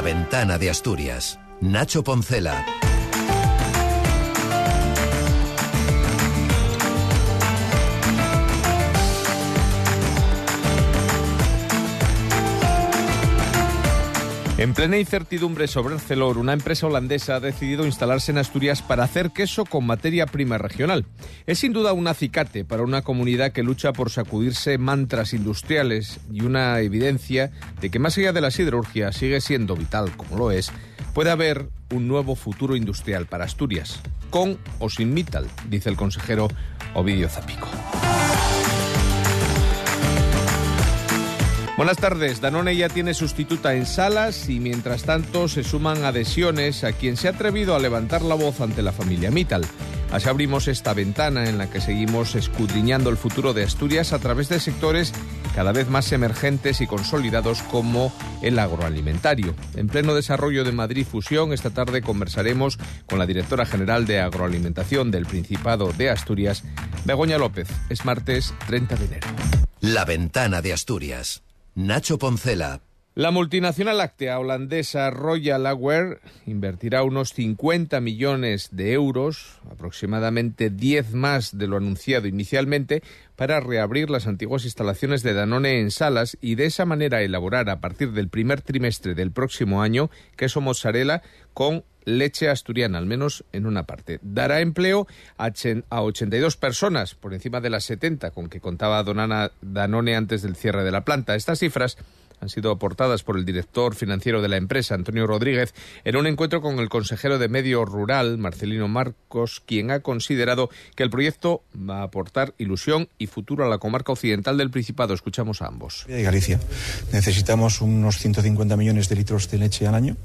La ventana de Asturias. Nacho Poncela. En plena incertidumbre sobre Arcelor, una empresa holandesa ha decidido instalarse en Asturias para hacer queso con materia prima regional. Es sin duda un acicate para una comunidad que lucha por sacudirse mantras industriales y una evidencia de que más allá de la siderurgia sigue siendo vital, como lo es, puede haber un nuevo futuro industrial para Asturias, con o sin Mittal, dice el consejero Ovidio Zapico. Buenas tardes. Danone ya tiene sustituta en salas y mientras tanto se suman adhesiones a quien se ha atrevido a levantar la voz ante la familia Mittal. Así abrimos esta ventana en la que seguimos escudriñando el futuro de Asturias a través de sectores cada vez más emergentes y consolidados como el agroalimentario. En pleno desarrollo de Madrid Fusión, esta tarde conversaremos con la directora general de agroalimentación del Principado de Asturias, Begoña López. Es martes 30 de enero. La ventana de Asturias. Nacho Poncela. La multinacional láctea holandesa Royal Aware invertirá unos 50 millones de euros, aproximadamente 10 más de lo anunciado inicialmente, para reabrir las antiguas instalaciones de Danone en Salas y de esa manera elaborar a partir del primer trimestre del próximo año queso mozzarella con leche asturiana, al menos en una parte. Dará empleo a 82 personas, por encima de las 70 con que contaba Danone antes del cierre de la planta. Estas cifras han sido aportadas por el director financiero de la empresa, Antonio Rodríguez, en un encuentro con el consejero de Medio Rural, Marcelino Marcos, quien ha considerado que el proyecto va a aportar ilusión y futuro a la comarca occidental del Principado. Escuchamos a ambos. Galicia. Necesitamos unos 150 millones de litros de leche al año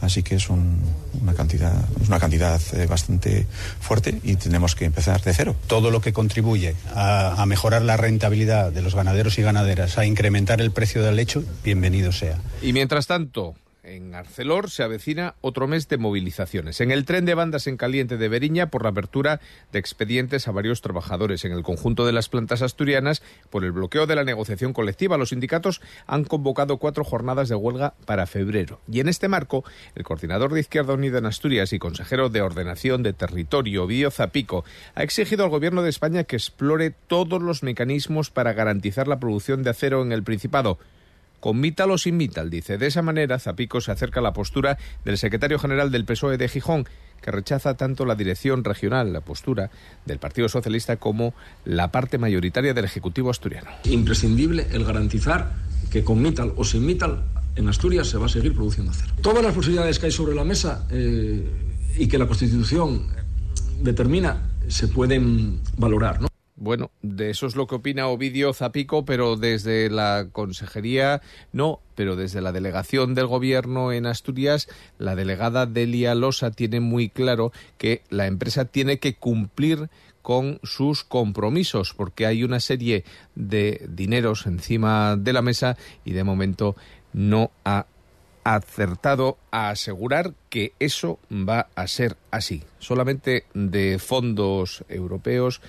Así que es una cantidad, es una cantidad eh, bastante fuerte y tenemos que empezar de cero. Todo lo que contribuye a, a, mejorar la rentabilidad de los ganaderos y ganaderas, a incrementar el precio del lecho, bienvenido sea. Y mientras tanto, en Arcelor se avecina otro mes de movilizaciones. En el tren de bandas en caliente de Beriña por la apertura de expedientes a varios trabajadores. En el conjunto de las plantas asturianas por el bloqueo de la negociación colectiva. Los sindicatos han convocado cuatro jornadas de huelga para febrero. Y en este marco, el coordinador de Izquierda Unida en Asturias y consejero de Ordenación de Territorio, Vío Zapico, ha exigido al Gobierno de España que explore todos los mecanismos para garantizar la producción de acero en el Principado con Mital o sin Mital, dice. De esa manera, Zapico se acerca a la postura del secretario general del PSOE de Gijón, que rechaza tanto la dirección regional, la postura del Partido Socialista, como la parte mayoritaria del Ejecutivo asturiano. Imprescindible el garantizar que con Mital o sin Mital en Asturias se va a seguir produciendo acero. Todas las posibilidades que hay sobre la mesa eh, y que la Constitución determina se pueden valorar, ¿no? Bueno, de eso es lo que opina Ovidio Zapico, pero desde la consejería no, pero desde la delegación del gobierno en Asturias, la delegada Delia Losa tiene muy claro que la empresa tiene que cumplir con sus compromisos, porque hay una serie de dineros encima de la mesa y de momento no ha acertado a asegurar que eso va a ser así. Solamente de fondos europeos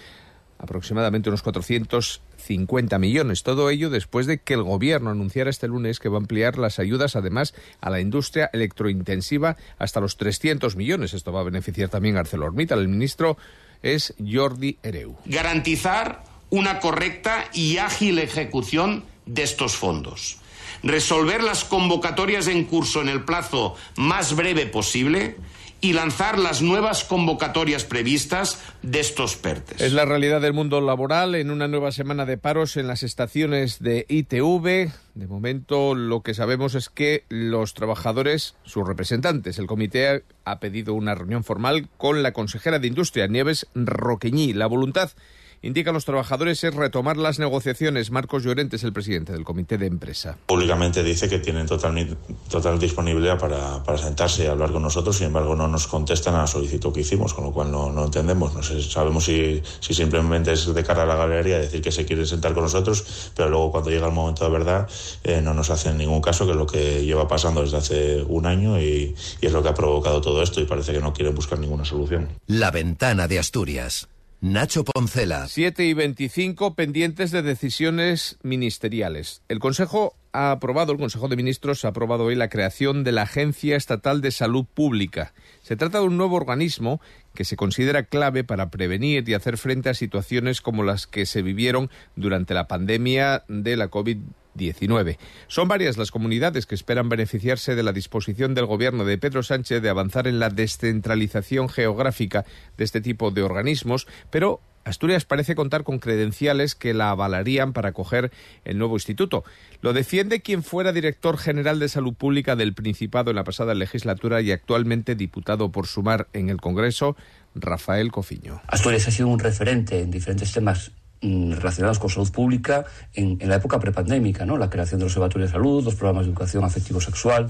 aproximadamente unos 450 millones. Todo ello después de que el Gobierno anunciara este lunes que va a ampliar las ayudas, además, a la industria electrointensiva hasta los 300 millones. Esto va a beneficiar también a ArcelorMittal. El ministro es Jordi Ereu. Garantizar una correcta y ágil ejecución de estos fondos. Resolver las convocatorias en curso en el plazo más breve posible y lanzar las nuevas convocatorias previstas de estos PERTES. Es la realidad del mundo laboral en una nueva semana de paros en las estaciones de ITV. De momento lo que sabemos es que los trabajadores, sus representantes, el comité ha pedido una reunión formal con la consejera de Industria, Nieves Roqueñí. La voluntad indica a los trabajadores es retomar las negociaciones. Marcos Llorentes, el presidente del comité de empresa. Públicamente dice que tienen total, total disponibilidad para, para sentarse y hablar con nosotros, sin embargo no nos contestan a la solicitud que hicimos, con lo cual no, no entendemos. No sé, sabemos si, si simplemente es de cara a la galería decir que se quieren sentar con nosotros, pero luego cuando llega el momento de verdad eh, no nos hacen ningún caso, que es lo que lleva pasando desde hace un año y, y es lo que ha provocado todo esto y parece que no quieren buscar ninguna solución. La ventana de Asturias. Nacho Poncela. 7 y 25 pendientes de decisiones ministeriales. El Consejo ha aprobado, el Consejo de Ministros ha aprobado hoy la creación de la Agencia Estatal de Salud Pública. Se trata de un nuevo organismo que se considera clave para prevenir y hacer frente a situaciones como las que se vivieron durante la pandemia de la COVID-19. Son varias las comunidades que esperan beneficiarse de la disposición del gobierno de Pedro Sánchez de avanzar en la descentralización geográfica de este tipo de organismos, pero Asturias parece contar con credenciales que la avalarían para acoger el nuevo instituto. Lo defiende quien fuera director general de Salud Pública del Principado en la pasada legislatura y actualmente diputado por Sumar en el Congreso, Rafael Cofiño. Asturias ha sido un referente en diferentes temas mm, relacionados con salud pública en, en la época prepandémica, ¿no? La creación de los observatorios de salud, los programas de educación afectivo-sexual,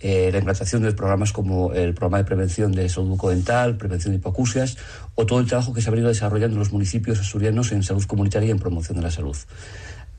eh, la implantación de programas como el programa de prevención de salud bucodental, prevención de hipoacusias o todo el trabajo que se ha venido desarrollando en los municipios asturianos en salud comunitaria y en promoción de la salud.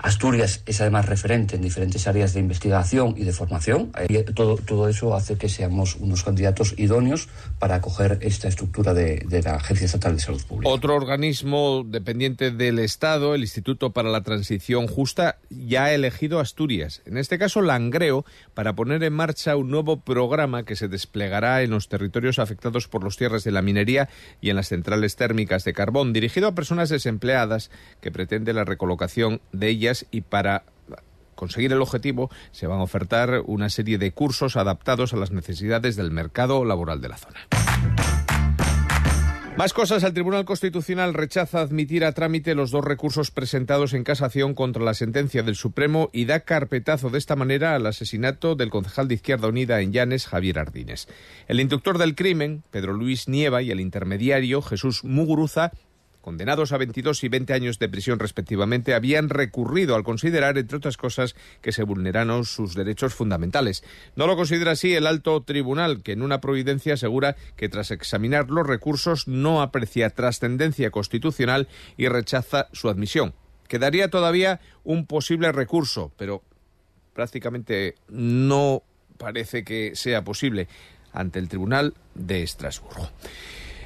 Asturias es además referente en diferentes áreas de investigación y de formación. Y todo, todo eso hace que seamos unos candidatos idóneos para acoger esta estructura de, de, la Agencia Estatal de Salud Pública. Otro organismo dependiente del Estado, el Instituto para la Transición Justa, ya ha elegido Asturias. En este caso, Langreo, para poner en marcha un nuevo programa que se desplegará en los territorios afectados por los cierres de la minería y en las centrales térmicas de carbón, dirigido a personas desempleadas que pretende la recolocación de ellas y para conseguir el objetivo se van a ofertar una serie de cursos adaptados a las necesidades del mercado laboral de la zona. Más cosas. El Tribunal Constitucional rechaza admitir a trámite los dos recursos presentados en casación contra la sentencia del Supremo y da carpetazo de esta manera al asesinato del concejal de Izquierda Unida en Llanes, Javier Ardines. El inductor del crimen, Pedro Luis Nieva, y el intermediario, Jesús Muguruza, condenados a 22 y 20 años de prisión respectivamente, habían recurrido al considerar, entre otras cosas, que se vulneraron sus derechos fundamentales. No lo considera así el alto tribunal, que en una providencia asegura que tras examinar los recursos no aprecia trascendencia constitucional y rechaza su admisión. Quedaría todavía un posible recurso, pero prácticamente no parece que sea posible ante el Tribunal de Estrasburgo.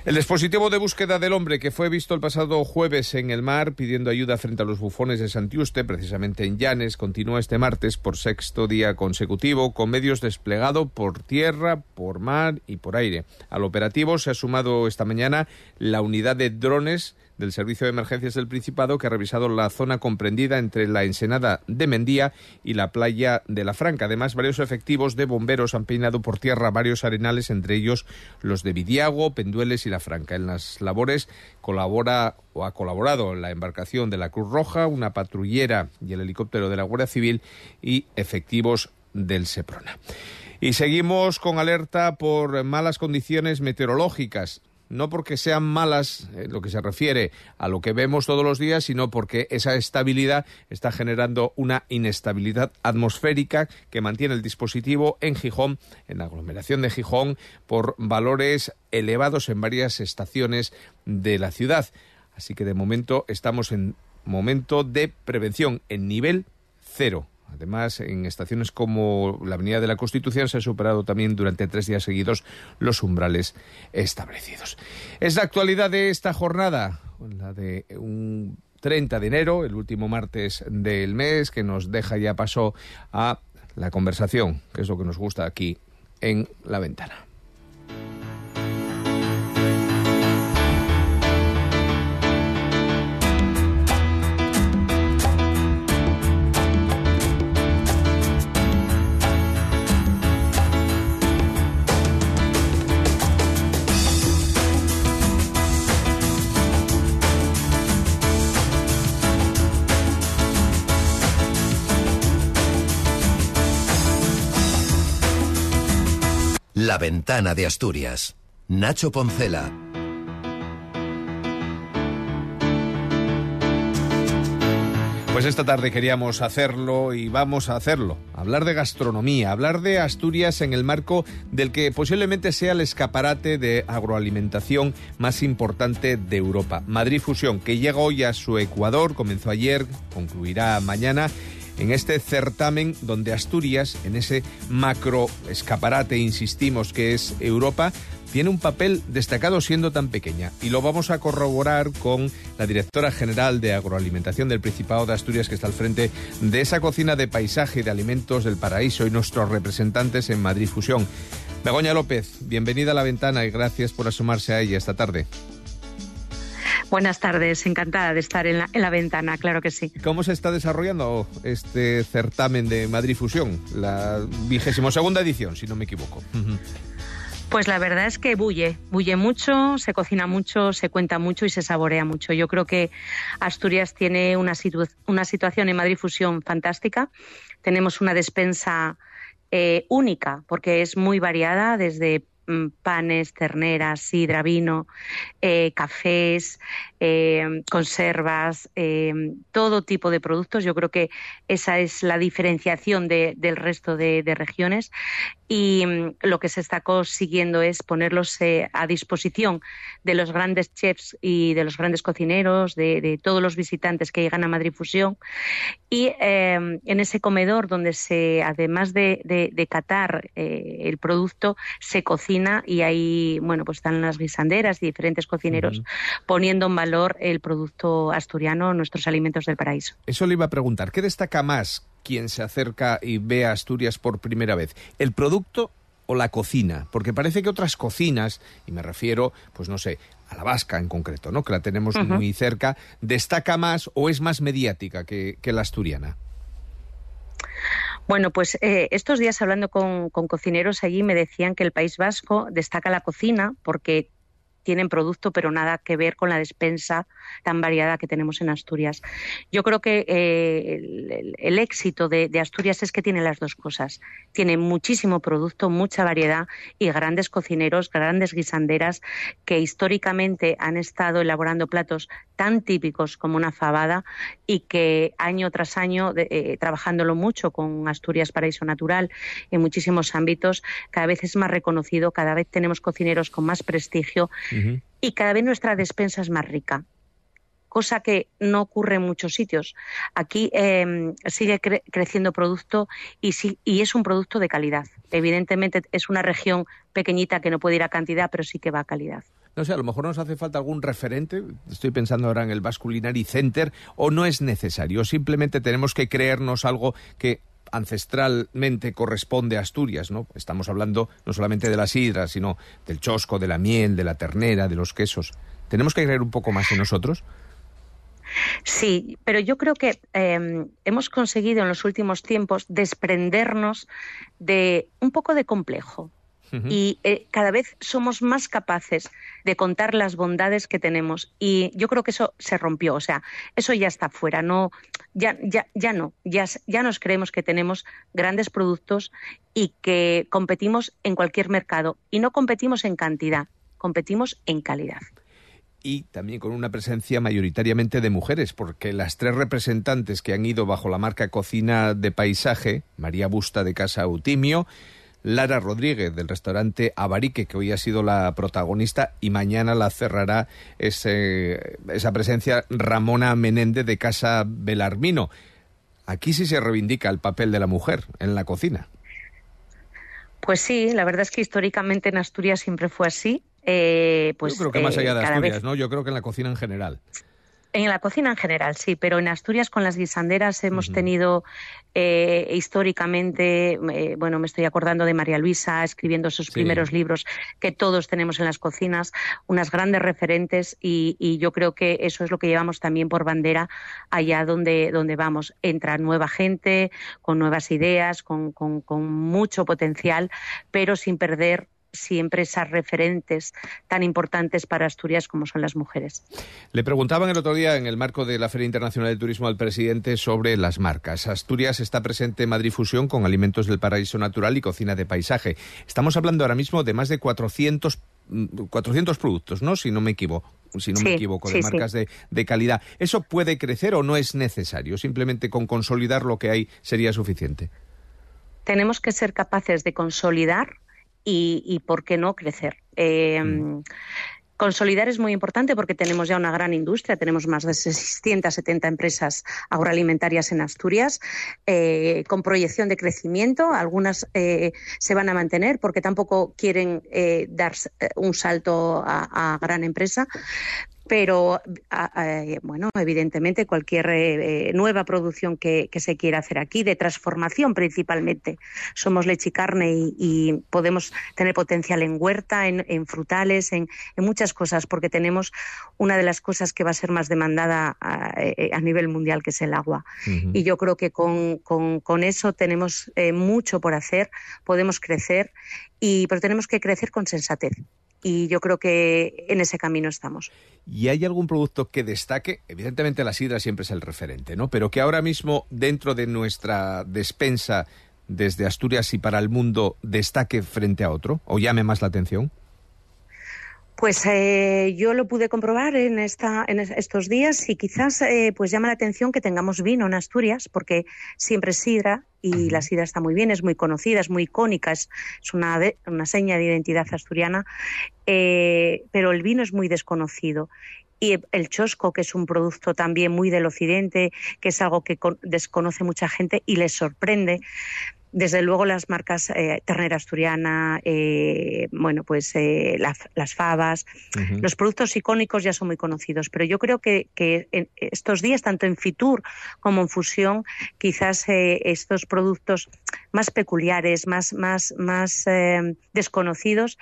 El dispositivo de búsqueda del hombre que fue visto el pasado jueves en el mar pidiendo ayuda frente a los bufones de Santiuste, precisamente en Llanes, continúa este martes por sexto día consecutivo con medios desplegados por tierra, por mar y por aire. Al operativo se ha sumado esta mañana la unidad de drones del Servicio de Emergencias del Principado que ha revisado la zona comprendida entre la ensenada de Mendía y la playa de la Franca. Además, varios efectivos de bomberos han peinado por tierra varios arenales, entre ellos los de Vidiago, Pendueles y la Franca. En las labores colabora o ha colaborado la embarcación de la Cruz Roja, una patrullera y el helicóptero de la Guardia Civil y efectivos del Seprona. Y seguimos con alerta por malas condiciones meteorológicas no porque sean malas en lo que se refiere a lo que vemos todos los días, sino porque esa estabilidad está generando una inestabilidad atmosférica que mantiene el dispositivo en Gijón, en la aglomeración de Gijón, por valores elevados en varias estaciones de la ciudad. Así que de momento estamos en momento de prevención en nivel cero. Además, en estaciones como la Avenida de la Constitución se han superado también durante tres días seguidos los umbrales establecidos. Es la actualidad de esta jornada, la de un 30 de enero, el último martes del mes, que nos deja ya paso a la conversación, que es lo que nos gusta aquí en la ventana. La ventana de Asturias. Nacho Poncela. Pues esta tarde queríamos hacerlo y vamos a hacerlo. Hablar de gastronomía, hablar de Asturias en el marco del que posiblemente sea el escaparate de agroalimentación más importante de Europa. Madrid Fusión, que llega hoy a su Ecuador, comenzó ayer, concluirá mañana en este certamen donde Asturias, en ese macro escaparate, insistimos, que es Europa, tiene un papel destacado siendo tan pequeña. Y lo vamos a corroborar con la directora general de agroalimentación del Principado de Asturias, que está al frente de esa cocina de paisaje y de alimentos del paraíso, y nuestros representantes en Madrid Fusión. Begoña López, bienvenida a la ventana y gracias por asomarse a ella esta tarde. Buenas tardes, encantada de estar en la, en la, ventana, claro que sí. ¿Cómo se está desarrollando este certamen de Madrid Fusión, la vigésimo segunda edición, si no me equivoco? Pues la verdad es que bulle, bulle mucho, se cocina mucho, se cuenta mucho y se saborea mucho. Yo creo que Asturias tiene una, situ una situación en Madrid Fusión fantástica. Tenemos una despensa eh, única porque es muy variada, desde panes, terneras, sidra, vino, eh, cafés, eh, conservas, eh, todo tipo de productos. Yo creo que esa es la diferenciación de, del resto de, regiones y mm, lo que se está consiguiendo es ponerlos a disposición de los grandes chefs y de los grandes cocineros, de, de todos los visitantes que llegan a Madrid Fusión y em, en ese comedor donde se, además de, catar el producto, se cocina y ahí, bueno, pues están las guisanderas y diferentes cocineros uh -huh. poniendo en valor el producto asturiano, nuestros alimentos del paraíso. Eso le iba a preguntar, ¿qué destaca más quien se acerca y ve a Asturias por primera vez? ¿El producto o la cocina? Porque parece que otras cocinas, y me refiero, pues no sé, a la vasca en concreto, ¿no? Que la tenemos uh -huh. muy cerca, destaca más o es más mediática que, que la asturiana. Bueno, pues eh, estos días hablando con, con, cocineros allí me decían que el País Vasco destaca la cocina porque tienen producto, pero nada que ver con la despensa tan variada que tenemos en Asturias. Yo creo que eh, el, éxito de, Asturias es que tiene las dos cosas. Tiene muchísimo producto, mucha variedad y grandes cocineros, grandes guisanderas que históricamente han estado elaborando platos tan típicos como una fabada y que año tras año, eh, trabajándolo mucho con Asturias Paraíso Natural en muchísimos ámbitos, cada vez es más reconocido, cada vez tenemos cocineros con más prestigio uh -huh. y cada vez nuestra despensa es más rica cosa que no ocurre en muchos sitios. Aquí eh, sigue cre creciendo producto y, sí, y, es un producto de calidad. Evidentemente es una región pequeñita que no puede ir a cantidad, pero sí que va a calidad. No sé, a lo mejor nos hace falta algún referente, estoy pensando ahora en el Basculinary Center, o no es necesario, simplemente tenemos que creernos algo que ancestralmente corresponde a Asturias, ¿no? Estamos hablando no solamente de la sidra, sino del chosco, de la miel, de la ternera, de los quesos. ¿Tenemos que creer un poco más en nosotros? Sí, pero yo creo que eh, hemos conseguido en los últimos tiempos desprendernos de un poco de complejo. Uh -huh. Y eh, cada vez somos más capaces de contar las bondades que tenemos. Y yo creo que eso se rompió. O sea, eso ya está fuera. No, ya, ya, ya no. Ya, ya nos creemos que tenemos grandes productos y que competimos en cualquier mercado. Y no competimos en cantidad, competimos en calidad y también con una presencia mayoritariamente de mujeres, porque las tres representantes que han ido bajo la marca Cocina de Paisaje, María Busta de Casa Utimio, Lara Rodríguez del restaurante Abarique, que hoy ha sido la protagonista y mañana la cerrará ese, esa presencia Ramona Menéndez de Casa Belarmino. Aquí sí se reivindica el papel de la mujer en la cocina. Pues sí, la verdad es que históricamente en Asturias siempre fue así. Eh, pues, Yo creo que más allá de Asturias, vez... ¿no? Yo creo que en la cocina en general. En la cocina en general, sí, pero en Asturias con las guisanderas hemos uh -huh. tenido eh, históricamente, eh, bueno, me estoy acordando de María Luisa escribiendo sus sí. primeros libros que todos tenemos en las cocinas, unas grandes referentes y, y, yo creo que eso es lo que llevamos también por bandera allá donde, donde vamos. Entra nueva gente, con nuevas ideas, con, con, con mucho potencial, pero sin perder siempre esas referentes tan importantes para Asturias como son las mujeres. Le preguntaban el otro día en el marco de la Feria Internacional de Turismo al presidente sobre las marcas. Asturias está presente en Madrid Fusión con alimentos del paraíso natural y cocina de paisaje. Estamos hablando ahora mismo de más de 400 400 productos, ¿no? Si no me equivoco, si no sí, me equivoco, de sí, marcas sí. de, de, calidad. ¿Eso puede crecer o no es necesario? Simplemente con consolidar lo que hay sería suficiente. Tenemos que ser capaces de consolidar y, y por qué no crecer. Eh, mm. Consolidar es muy importante porque tenemos ya una gran industria, tenemos más de 670 empresas agroalimentarias en Asturias, eh, con proyección de crecimiento. Algunas eh, se van a mantener porque tampoco quieren eh, dar un salto a, a gran empresa, pero bueno, evidentemente cualquier eh, eh, nueva producción que, se quiera hacer aquí, de transformación principalmente. Somos leche y carne y, podemos tener potencial en huerta, en, frutales, en, muchas cosas, porque tenemos una de las cosas que va a ser más demandada a, eh, nivel mundial, que es el agua. Y yo creo que con, con eso tenemos mucho por hacer, podemos crecer, y, pero tenemos que crecer con sensatez y yo creo que en ese camino estamos. ¿Y hay algún producto que destaque? Evidentemente la sidra siempre es el referente, ¿no? Pero que ahora mismo dentro de nuestra despensa desde Asturias y para el mundo destaque frente a otro o llame más la atención. Pues eh, yo lo pude comprobar en, esta, en estos días y quizás eh, pues llama la atención que tengamos vino en Asturias, porque siempre es sidra y la sidra está muy bien, es muy conocida, es muy icónica, es, una, una seña de identidad asturiana, eh, pero el vino es muy desconocido y el chosco, que es un producto también muy del occidente, que es algo que desconoce mucha gente y les sorprende. Desde luego las marcas eh, ternera asturiana, eh, bueno, pues eh, las fabas, los productos icónicos ya son muy conocidos, pero yo creo que, que en estos días, tanto en Fitur como en Fusión, quizás estos productos más peculiares, más, más, más desconocidos,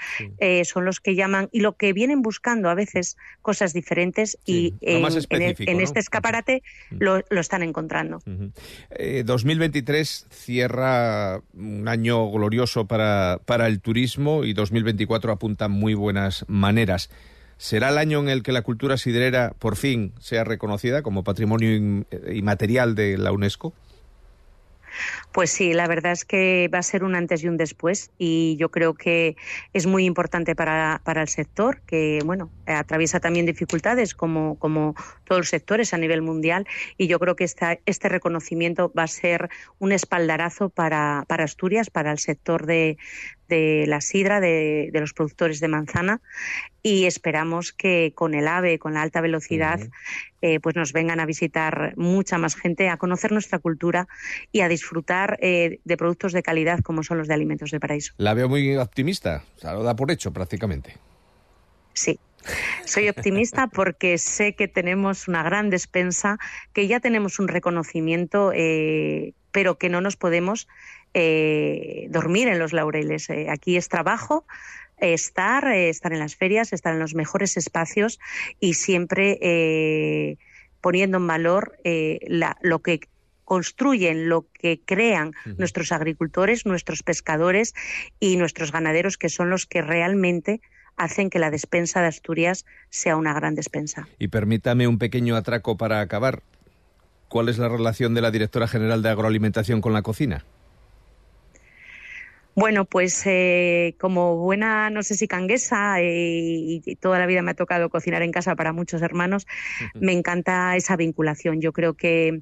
son los que llaman y lo que vienen buscando a veces cosas diferentes y en, este escaparate lo, lo, están encontrando. 2023 cierra un año glorioso para, para el turismo y 2024 apunta muy buenas maneras. ¿Será el año en el que la cultura sidrera por fin sea reconocida como patrimonio inmaterial de la UNESCO? Pues sí, la verdad es que va a ser un antes y un después y yo creo que es muy importante para, para el sector, que bueno, atraviesa también dificultades como, como todos los sectores a nivel mundial y yo creo que esta, este reconocimiento va a ser un espaldarazo para, para Asturias, para el sector de, de la sidra, de, los productores de manzana y esperamos que con el AVE, con la alta velocidad, eh, pues nos vengan a visitar mucha más gente, a conocer nuestra cultura y a disfrutar eh, de productos de calidad como son los de Alimentos de Paraíso. La veo muy optimista, o sea, lo da por hecho prácticamente. Sí, soy optimista porque sé que tenemos una gran despensa, que ya tenemos un reconocimiento, eh, pero que no nos podemos eh, dormir en los laureles. Eh, aquí es trabajo, estar, estar en las ferias, estar en los mejores espacios y siempre poniendo en valor lo que construyen, lo que crean nuestros agricultores, nuestros pescadores y nuestros ganaderos, que son los que realmente hacen que la despensa de Asturias sea una gran despensa. Y permítame un pequeño atraco para acabar. ¿Cuál es la relación de la directora general de agroalimentación con la cocina? Bueno, pues eh, como buena, no sé si canguesa, eh, y toda la vida me ha tocado cocinar en casa para muchos hermanos, me encanta esa vinculación. Yo creo que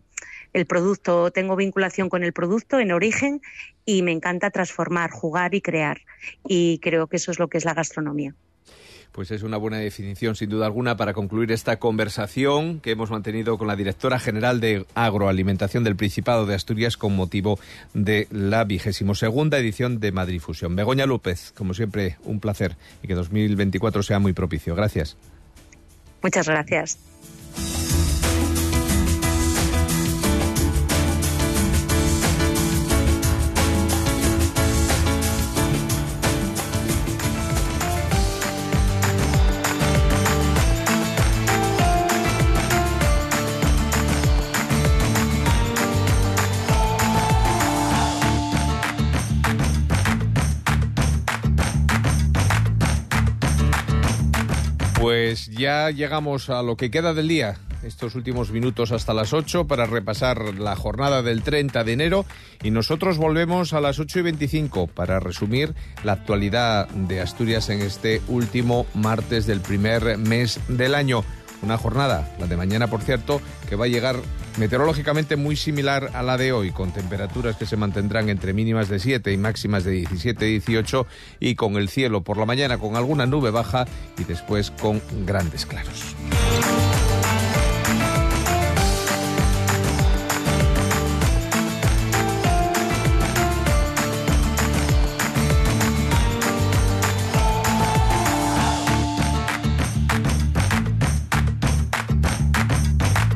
el producto, tengo vinculación con el producto en origen y me encanta transformar, jugar y crear. Y creo que eso es lo que es la gastronomía. Pues es una buena definición, sin duda alguna, para concluir esta conversación que hemos mantenido con la directora general de Agroalimentación del Principado de Asturias con motivo de la vigésimo segunda edición de Madrid Fusión. Begoña López, como siempre, un placer y que 2024 sea muy propicio. Gracias. Muchas gracias. Ya llegamos a lo que queda del día, estos últimos minutos hasta las 8 para repasar la jornada del 30 de enero y nosotros volvemos a las 8 y 25 para resumir la actualidad de Asturias en este último martes del primer mes del año. Una jornada, la de mañana por cierto, que va a llegar Meteorológicamente muy similar a la de hoy, con temperaturas que se mantendrán entre mínimas de 7 y máximas de 17-18 y con el cielo por la mañana con alguna nube baja y después con grandes claros.